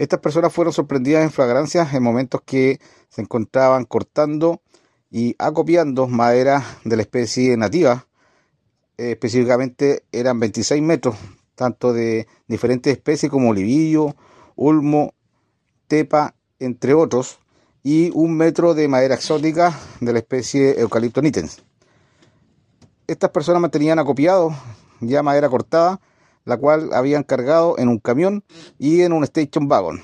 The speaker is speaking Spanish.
Estas personas fueron sorprendidas en flagrancia en momentos que se encontraban cortando y acopiando madera de la especie nativa. Eh, específicamente eran 26 metros, tanto de diferentes especies como olivillo, ulmo, tepa, entre otros, y un metro de madera exótica de la especie Eucalipto nitens. Estas personas mantenían acopiado ya madera cortada, la cual habían cargado en un camión y en un station wagon.